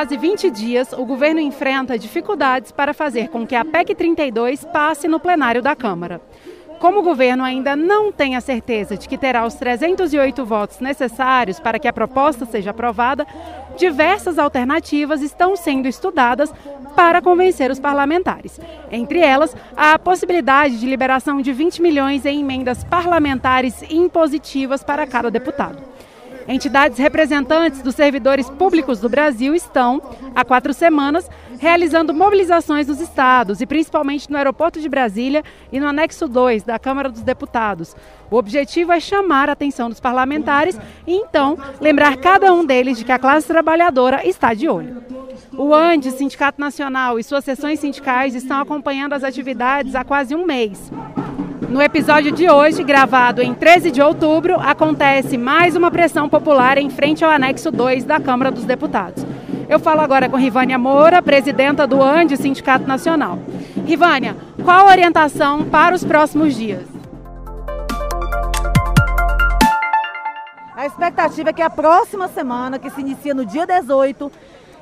quase 20 dias, o governo enfrenta dificuldades para fazer com que a PEC 32 passe no plenário da Câmara. Como o governo ainda não tem a certeza de que terá os 308 votos necessários para que a proposta seja aprovada, diversas alternativas estão sendo estudadas para convencer os parlamentares. Entre elas, a possibilidade de liberação de 20 milhões em emendas parlamentares impositivas para cada deputado. Entidades representantes dos servidores públicos do Brasil estão, há quatro semanas, realizando mobilizações nos estados e principalmente no aeroporto de Brasília e no anexo 2 da Câmara dos Deputados. O objetivo é chamar a atenção dos parlamentares e então lembrar cada um deles de que a classe trabalhadora está de olho. O ANDE, Sindicato Nacional e suas seções sindicais estão acompanhando as atividades há quase um mês. No episódio de hoje, gravado em 13 de outubro, acontece mais uma pressão popular em frente ao anexo 2 da Câmara dos Deputados. Eu falo agora com Rivânia Moura, presidenta do ANDE, Sindicato Nacional. Rivânia, qual a orientação para os próximos dias? A expectativa é que a próxima semana, que se inicia no dia 18,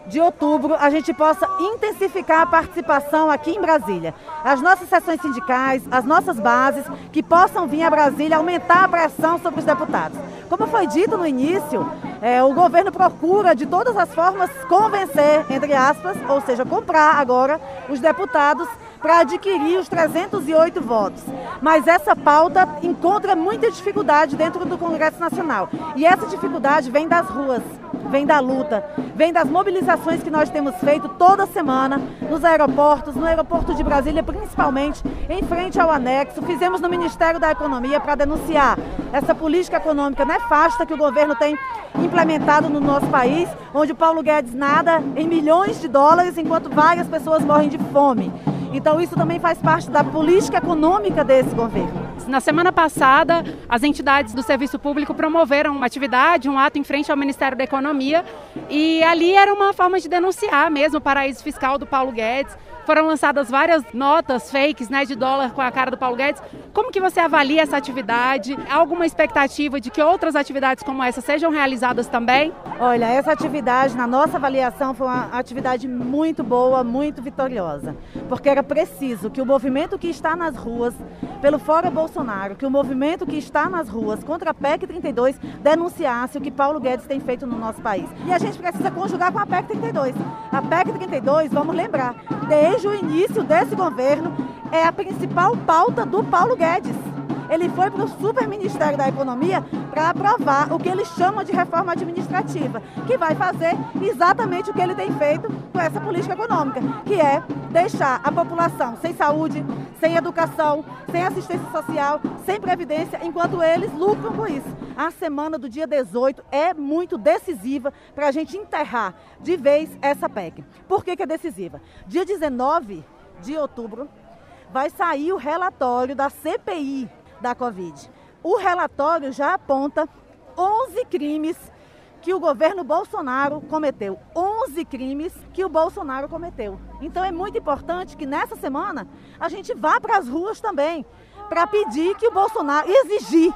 de outubro a gente possa intensificar a participação aqui em Brasília. As nossas sessões sindicais, as nossas bases, que possam vir a Brasília aumentar a pressão sobre os deputados. Como foi dito no início, é, o governo procura de todas as formas convencer, entre aspas, ou seja, comprar agora os deputados para adquirir os 308 votos. Mas essa pauta encontra muita dificuldade dentro do Congresso Nacional. E essa dificuldade vem das ruas vem da luta, vem das mobilizações que nós temos feito toda semana nos aeroportos, no aeroporto de Brasília, principalmente em frente ao anexo. Fizemos no Ministério da Economia para denunciar essa política econômica nefasta que o governo tem implementado no nosso país, onde Paulo Guedes nada em milhões de dólares enquanto várias pessoas morrem de fome. Então isso também faz parte da política econômica desse governo. Na semana passada, as entidades do serviço público promoveram uma atividade, um ato em frente ao Ministério da Economia, e ali era uma forma de denunciar mesmo o paraíso fiscal do Paulo Guedes. Foram lançadas várias notas fakes né, de dólar com a cara do Paulo Guedes. Como que você avalia essa atividade? Há alguma expectativa de que outras atividades como essa sejam realizadas também? Olha, essa atividade, na nossa avaliação, foi uma atividade muito boa, muito vitoriosa. Porque era preciso que o movimento que está nas ruas pelo Fora Bolsonaro, que o movimento que está nas ruas contra a PEC 32 denunciasse o que Paulo Guedes tem feito no nosso país. E a gente precisa conjugar com a PEC 32. A PEC 32, vamos lembrar, desde o início desse governo, é a principal pauta do Paulo Guedes. Ele foi para o Super Ministério da Economia para aprovar o que ele chama de reforma administrativa, que vai fazer exatamente o que ele tem feito com essa política econômica, que é deixar a população sem saúde, sem educação, sem assistência social, sem previdência, enquanto eles lucram com isso. A semana do dia 18 é muito decisiva para a gente enterrar de vez essa PEC. Por que, que é decisiva? Dia 19 de outubro vai sair o relatório da CPI da Covid. O relatório já aponta 11 crimes que o governo Bolsonaro cometeu. 11 crimes que o Bolsonaro cometeu. Então é muito importante que nessa semana a gente vá para as ruas também para pedir que o Bolsonaro, exigir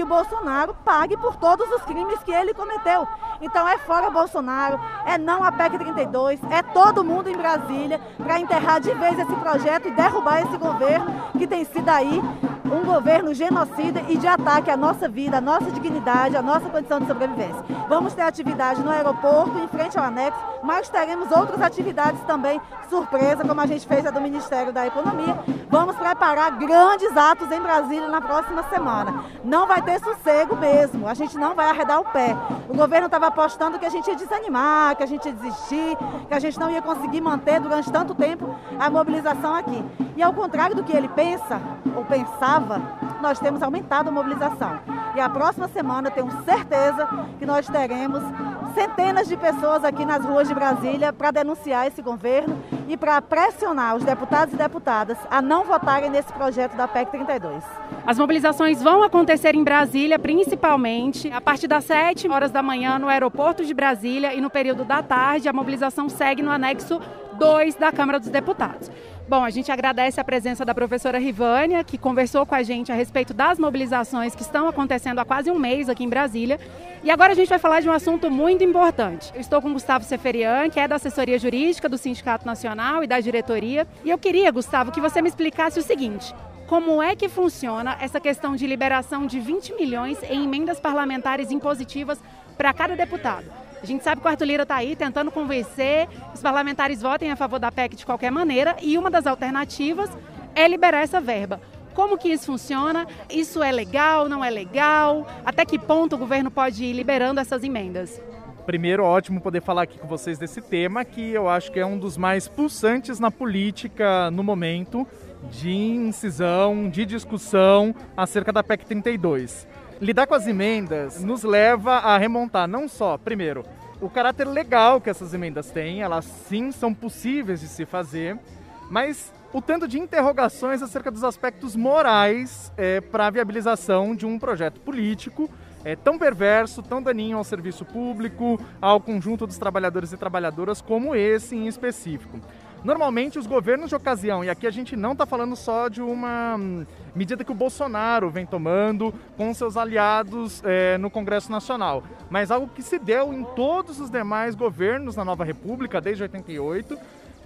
que o Bolsonaro pague por todos os crimes que ele cometeu. Então é fora Bolsonaro, é não a PEC 32, é todo mundo em Brasília para enterrar de vez esse projeto e derrubar esse governo que tem sido aí um governo genocida e de ataque à nossa vida, à nossa dignidade, à nossa condição de sobrevivência. Vamos ter atividade no aeroporto, em frente ao anexo, mas teremos outras atividades também, surpresa, como a gente fez a do Ministério da Economia. Vamos preparar grandes atos em Brasília na próxima semana. Não vai ter sossego mesmo, a gente não vai arredar o pé. O governo estava apostando que a gente ia desanimar, que a gente ia desistir, que a gente não ia conseguir manter durante tanto tempo a mobilização aqui. E ao contrário do que ele pensa, ou pensava, nós temos aumentado a mobilização. E a próxima semana tenho certeza que nós teremos centenas de pessoas aqui nas ruas de Brasília para denunciar esse governo e para pressionar os deputados e deputadas a não votarem nesse projeto da PEC 32. As mobilizações vão acontecer em Brasília, principalmente a partir das 7 horas da manhã no aeroporto de Brasília e no período da tarde a mobilização segue no anexo 2 da Câmara dos Deputados. Bom, a gente agradece a presença da professora Rivânia, que conversou com a gente a respeito das mobilizações que estão acontecendo há quase um mês aqui em Brasília. E agora a gente vai falar de um assunto muito importante. Eu estou com Gustavo Seferian, que é da assessoria jurídica do Sindicato Nacional e da diretoria. E eu queria, Gustavo, que você me explicasse o seguinte: como é que funciona essa questão de liberação de 20 milhões em emendas parlamentares impositivas para cada deputado? A gente sabe que o Arthur Lira está aí tentando convencer os parlamentares votem a favor da PEC de qualquer maneira e uma das alternativas é liberar essa verba. Como que isso funciona? Isso é legal, não é legal? Até que ponto o governo pode ir liberando essas emendas? Primeiro, ótimo poder falar aqui com vocês desse tema, que eu acho que é um dos mais pulsantes na política no momento, de incisão, de discussão acerca da PEC 32 lidar com as emendas nos leva a remontar não só, primeiro, o caráter legal que essas emendas têm, elas sim são possíveis de se fazer, mas o tanto de interrogações acerca dos aspectos morais é, para a viabilização de um projeto político é, tão perverso, tão daninho ao serviço público, ao conjunto dos trabalhadores e trabalhadoras como esse em específico. Normalmente, os governos de ocasião, e aqui a gente não está falando só de uma hum, medida que o Bolsonaro vem tomando com seus aliados é, no Congresso Nacional, mas algo que se deu em todos os demais governos na nova República desde 88,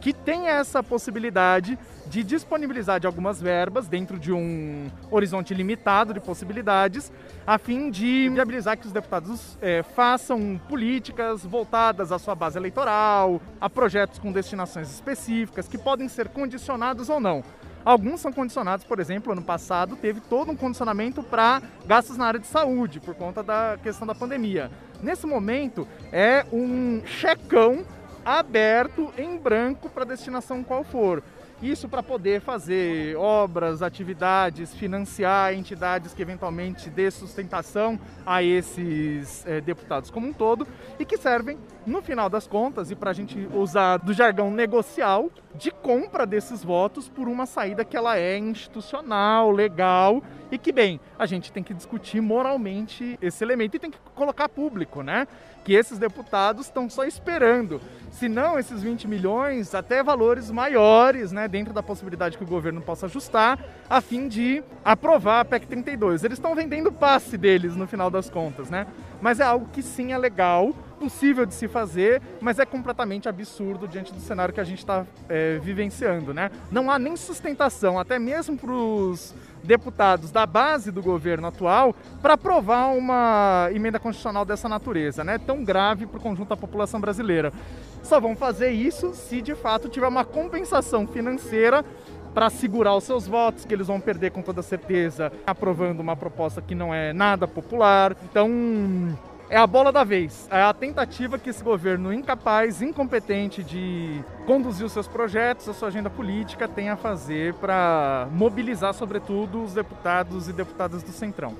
que tem essa possibilidade de disponibilizar de algumas verbas dentro de um horizonte limitado de possibilidades, a fim de viabilizar que os deputados é, façam políticas voltadas à sua base eleitoral, a projetos com destinações específicas, que podem ser condicionados ou não. Alguns são condicionados, por exemplo, ano passado teve todo um condicionamento para gastos na área de saúde, por conta da questão da pandemia. Nesse momento, é um checão aberto em branco para destinação qual for. Isso para poder fazer obras, atividades, financiar entidades que eventualmente dê sustentação a esses é, deputados como um todo e que servem, no final das contas, e para a gente usar do jargão negocial, de compra desses votos por uma saída que ela é institucional, legal e que, bem, a gente tem que discutir moralmente esse elemento e tem que colocar público, né? Que esses deputados estão só esperando se não esses 20 milhões, até valores maiores, né, dentro da possibilidade que o governo possa ajustar, a fim de aprovar a PEC 32. Eles estão vendendo passe deles no final das contas, né? Mas é algo que sim é legal, possível de se fazer, mas é completamente absurdo diante do cenário que a gente está é, vivenciando, né? Não há nem sustentação, até mesmo para os deputados da base do governo atual para aprovar uma emenda constitucional dessa natureza, né? Tão grave para o conjunto da população brasileira. Só vão fazer isso se de fato tiver uma compensação financeira para segurar os seus votos, que eles vão perder com toda certeza, aprovando uma proposta que não é nada popular. Então, é a bola da vez. É a tentativa que esse governo incapaz, incompetente de conduzir os seus projetos, a sua agenda política, tem a fazer para mobilizar, sobretudo, os deputados e deputadas do Centrão.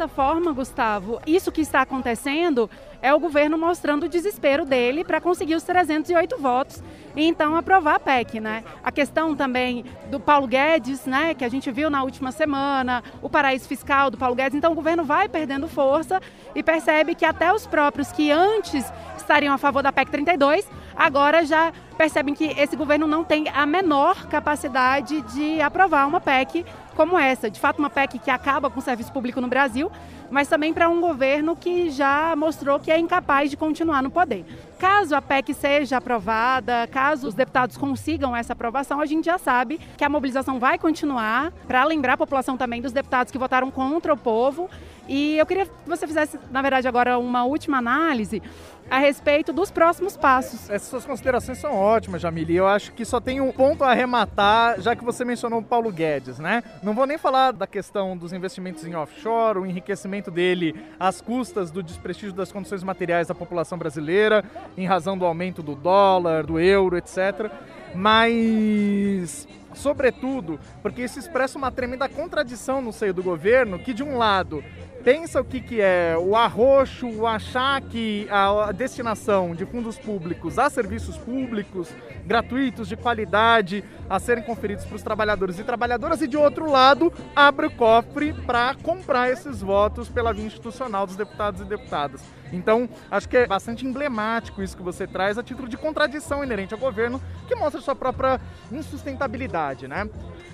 Certa forma, Gustavo, isso que está acontecendo é o governo mostrando o desespero dele para conseguir os 308 votos e então aprovar a PEC, né? A questão também do Paulo Guedes, né, que a gente viu na última semana, o paraíso fiscal do Paulo Guedes, então o governo vai perdendo força e percebe que até os próprios que antes estariam a favor da PEC 32, agora já percebem que esse governo não tem a menor capacidade de aprovar uma PEC como essa. De fato, uma PEC que acaba com o serviço público no Brasil, mas também para um governo que já mostrou que é incapaz de continuar no poder. Caso a PEC seja aprovada, caso os deputados consigam essa aprovação, a gente já sabe que a mobilização vai continuar para lembrar a população também dos deputados que votaram contra o povo. E eu queria que você fizesse, na verdade, agora uma última análise a respeito dos próximos passos. Essas suas considerações são ótimas, Jamile. Eu acho que só tem um ponto a arrematar, já que você mencionou o Paulo Guedes, né? Não vou nem falar da questão dos investimentos em offshore, o enriquecimento dele às custas do desprestígio das condições materiais da população brasileira, em razão do aumento do dólar, do euro, etc. Mas sobretudo porque isso expressa uma tremenda contradição no seio do governo, que de um lado pensa o que, que é o arroxo, o achar que a destinação de fundos públicos a serviços públicos gratuitos, de qualidade, a serem conferidos para os trabalhadores e trabalhadoras, e de outro lado, abre o cofre para comprar esses votos pela via institucional dos deputados e deputadas. Então, acho que é bastante emblemático isso que você traz a título de contradição inerente ao governo, que mostra sua própria insustentabilidade, né?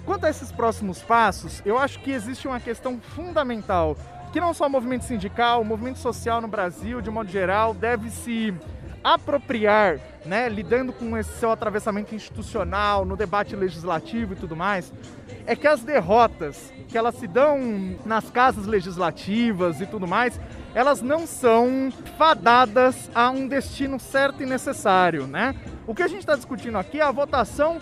Quanto a esses próximos passos, eu acho que existe uma questão fundamental que não só o movimento sindical, o movimento social no Brasil, de modo geral, deve se apropriar, né, lidando com esse seu atravessamento institucional, no debate legislativo e tudo mais, é que as derrotas que elas se dão nas casas legislativas e tudo mais, elas não são fadadas a um destino certo e necessário, né? O que a gente está discutindo aqui é a votação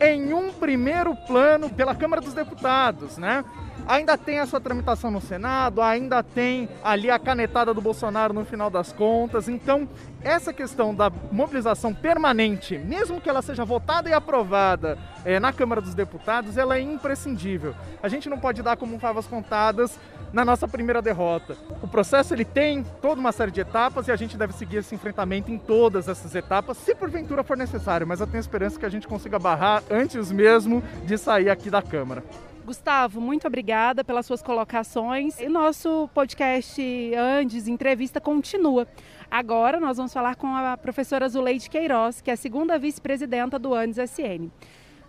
em um primeiro plano pela Câmara dos Deputados, né? ainda tem a sua tramitação no Senado, ainda tem ali a canetada do Bolsonaro no final das contas. Então, essa questão da mobilização permanente, mesmo que ela seja votada e aprovada é, na Câmara dos Deputados, ela é imprescindível. A gente não pode dar como favas contadas na nossa primeira derrota. O processo ele tem toda uma série de etapas e a gente deve seguir esse enfrentamento em todas essas etapas, se porventura for necessário, mas eu tenho esperança que a gente consiga barrar antes mesmo de sair aqui da Câmara. Gustavo, muito obrigada pelas suas colocações. E nosso podcast Andes Entrevista continua. Agora nós vamos falar com a professora Zuleide Queiroz, que é a segunda vice-presidenta do Andes SN.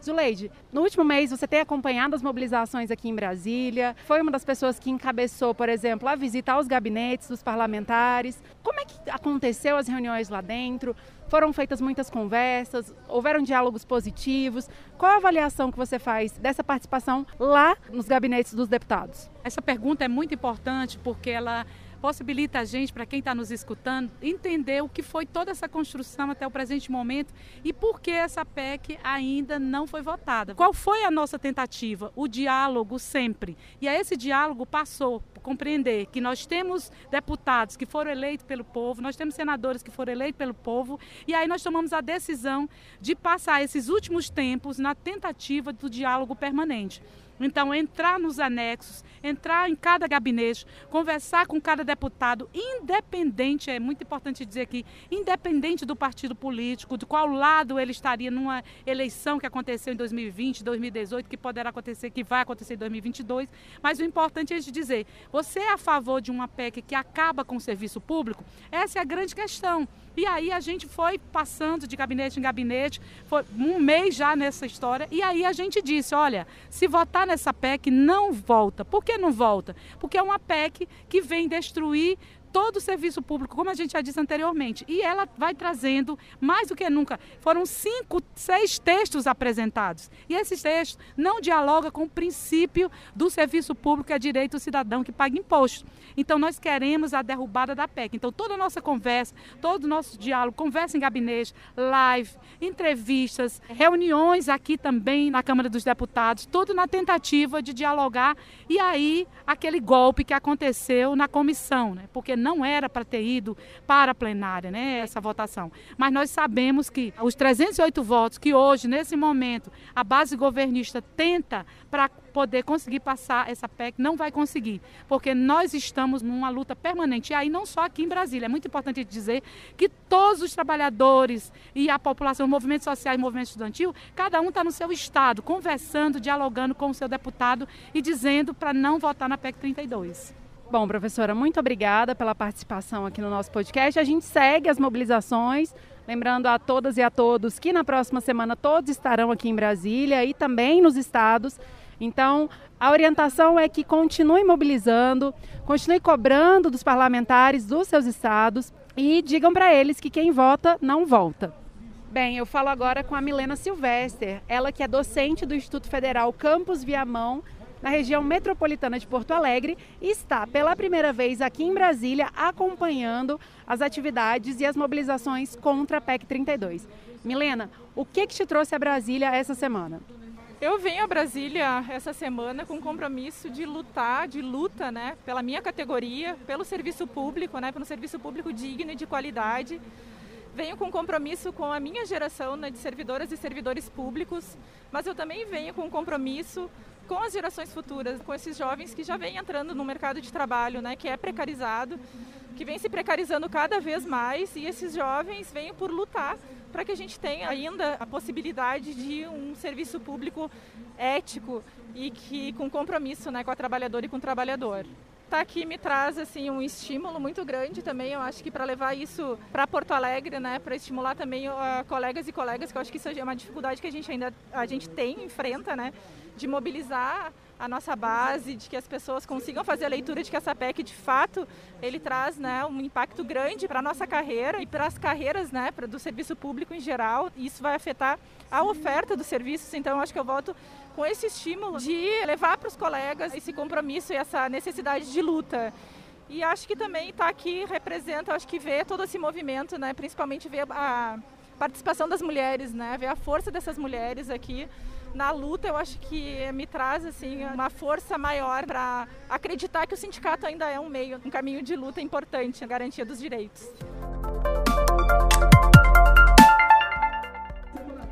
Zuleide, no último mês você tem acompanhado as mobilizações aqui em Brasília, foi uma das pessoas que encabeçou, por exemplo, a visita aos gabinetes dos parlamentares. Como é que aconteceu as reuniões lá dentro? Foram feitas muitas conversas, houveram diálogos positivos. Qual a avaliação que você faz dessa participação lá nos gabinetes dos deputados? Essa pergunta é muito importante porque ela possibilita a gente, para quem está nos escutando, entender o que foi toda essa construção até o presente momento e por que essa PEC ainda não foi votada. Qual foi a nossa tentativa? O diálogo sempre. E a esse diálogo passou por compreender que nós temos deputados que foram eleitos pelo povo, nós temos senadores que foram eleitos pelo povo, e aí nós tomamos a decisão de passar esses últimos tempos na tentativa do diálogo permanente. Então, entrar nos anexos, entrar em cada gabinete, conversar com cada deputado, independente, é muito importante dizer aqui, independente do partido político, de qual lado ele estaria numa eleição que aconteceu em 2020, 2018, que poderá acontecer, que vai acontecer em 2022. Mas o importante é dizer: você é a favor de uma PEC que acaba com o serviço público? Essa é a grande questão. E aí a gente foi passando de gabinete em gabinete, foi um mês já nessa história, e aí a gente disse: olha, se votar nessa PEC, não volta. Por que não volta? Porque é uma PEC que vem destruir todo o serviço público, como a gente já disse anteriormente. E ela vai trazendo, mais do que nunca, foram cinco, seis textos apresentados. E esses textos não dialogam com o princípio do serviço público, que é direito do cidadão que paga imposto. Então, nós queremos a derrubada da PEC. Então, toda a nossa conversa, todo o nosso diálogo, conversa em gabinete, live, entrevistas, reuniões aqui também na Câmara dos Deputados, tudo na tentativa de dialogar. E aí, aquele golpe que aconteceu na comissão, né? porque não era para ter ido para a plenária, né, essa votação. Mas nós sabemos que os 308 votos que hoje, nesse momento, a base governista tenta para poder conseguir passar essa PEC, não vai conseguir, porque nós estamos numa luta permanente. E aí, não só aqui em Brasília, é muito importante dizer que todos os trabalhadores e a população, movimento social e movimento estudantil, cada um está no seu estado, conversando, dialogando com o seu deputado e dizendo para não votar na PEC 32. Bom, professora, muito obrigada pela participação aqui no nosso podcast. A gente segue as mobilizações. Lembrando a todas e a todos que na próxima semana todos estarão aqui em Brasília e também nos estados. Então, a orientação é que continue mobilizando, continue cobrando dos parlamentares dos seus estados e digam para eles que quem vota não volta. Bem, eu falo agora com a Milena Silvester, ela que é docente do Instituto Federal Campus Viamão, na região metropolitana de Porto Alegre está pela primeira vez aqui em Brasília acompanhando as atividades e as mobilizações contra a PEC 32. Milena, o que, que te trouxe a Brasília essa semana? Eu venho a Brasília essa semana com o compromisso de lutar, de luta, né, pela minha categoria, pelo serviço público, né, pelo serviço público digno e de qualidade venho com compromisso com a minha geração né, de servidoras e servidores públicos, mas eu também venho com compromisso com as gerações futuras, com esses jovens que já vêm entrando no mercado de trabalho, né, que é precarizado, que vem se precarizando cada vez mais, e esses jovens vêm por lutar para que a gente tenha ainda a possibilidade de um serviço público ético e que com compromisso né, com a trabalhadora e com o trabalhador estar tá aqui me traz assim um estímulo muito grande também. Eu acho que para levar isso para Porto Alegre, né, para estimular também uh, colegas e colegas, que eu acho que isso é uma dificuldade que a gente ainda a gente tem enfrenta, né, de mobilizar a nossa base, de que as pessoas consigam fazer a leitura de que essa PEC, de fato, ele traz né, um impacto grande para a nossa carreira e para as carreiras né, do serviço público em geral. E isso vai afetar a oferta dos serviços. Então, acho que eu volto com esse estímulo de levar para os colegas esse compromisso e essa necessidade de luta. E acho que também está aqui representa, acho que ver todo esse movimento, né, principalmente ver a participação das mulheres, né, ver a força dessas mulheres aqui na luta, eu acho que me traz assim uma força maior para acreditar que o sindicato ainda é um meio, um caminho de luta importante na garantia dos direitos.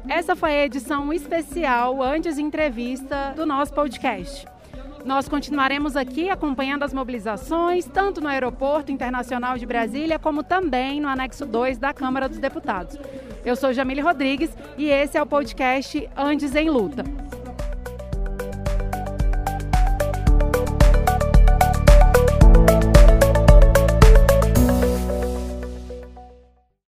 Essa foi a edição especial antes de entrevista do nosso podcast. Nós continuaremos aqui acompanhando as mobilizações, tanto no Aeroporto Internacional de Brasília, como também no anexo 2 da Câmara dos Deputados. Eu sou Jamile Rodrigues e esse é o podcast Andes em Luta.